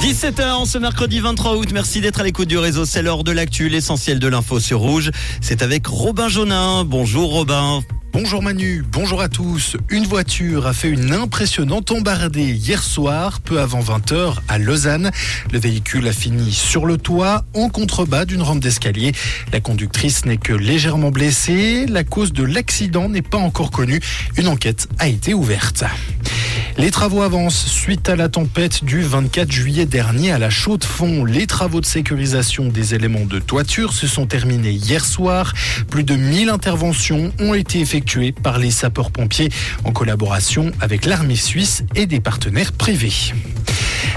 17h ce mercredi 23 août. Merci d'être à l'écoute du réseau. C'est l'heure de l'actu, l'essentiel de l'info sur Rouge. C'est avec Robin Jaunin. Bonjour Robin. Bonjour Manu, bonjour à tous. Une voiture a fait une impressionnante embardée hier soir, peu avant 20h, à Lausanne. Le véhicule a fini sur le toit, en contrebas d'une rampe d'escalier. La conductrice n'est que légèrement blessée. La cause de l'accident n'est pas encore connue. Une enquête a été ouverte. Les travaux avancent suite à la tempête du 24 juillet dernier à la Chaux-de-Fonds. Les travaux de sécurisation des éléments de toiture se sont terminés hier soir. Plus de 1000 interventions ont été effectuées par les sapeurs-pompiers en collaboration avec l'armée suisse et des partenaires privés.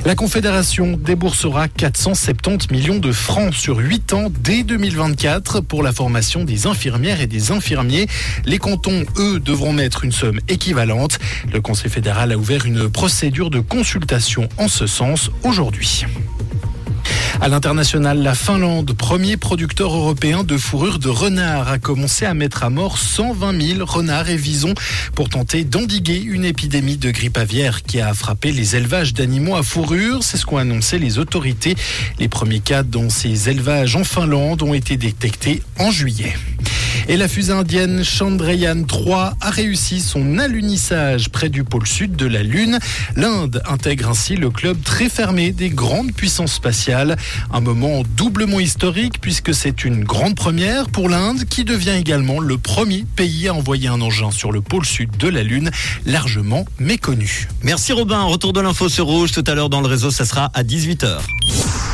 La Confédération déboursera 470 millions de francs sur 8 ans dès 2024 pour la formation des infirmières et des infirmiers. Les cantons, eux, devront mettre une somme équivalente. Le Conseil fédéral a ouvert une procédure de consultation en ce sens aujourd'hui. À l'international, la Finlande, premier producteur européen de fourrure de renard, a commencé à mettre à mort 120 000 renards et visons pour tenter d'endiguer une épidémie de grippe aviaire qui a frappé les élevages d'animaux à fourrure. C'est ce qu'ont annoncé les autorités. Les premiers cas dans ces élevages en Finlande ont été détectés en juillet. Et la fusée indienne Chandrayaan 3 a réussi son alunissage près du pôle sud de la Lune. L'Inde intègre ainsi le club très fermé des grandes puissances spatiales. Un moment doublement historique puisque c'est une grande première pour l'Inde qui devient également le premier pays à envoyer un engin sur le pôle sud de la Lune, largement méconnu. Merci Robin. Retour de l'info sur Rouge tout à l'heure dans le réseau. Ça sera à 18h.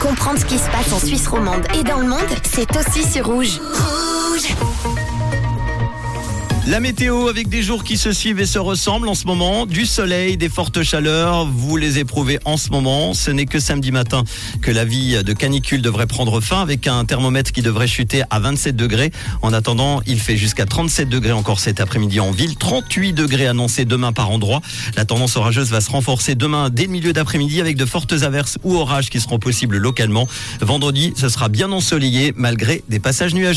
Comprendre ce qui se passe en Suisse romande et dans le monde, c'est aussi sur Rouge. Rouge la météo avec des jours qui se suivent et se ressemblent en ce moment, du soleil, des fortes chaleurs, vous les éprouvez en ce moment. Ce n'est que samedi matin que la vie de canicule devrait prendre fin avec un thermomètre qui devrait chuter à 27 degrés. En attendant, il fait jusqu'à 37 degrés encore cet après-midi en ville, 38 degrés annoncés demain par endroit. La tendance orageuse va se renforcer demain dès le milieu d'après-midi avec de fortes averses ou orages qui seront possibles localement. Vendredi, ce sera bien ensoleillé malgré des passages nuageux.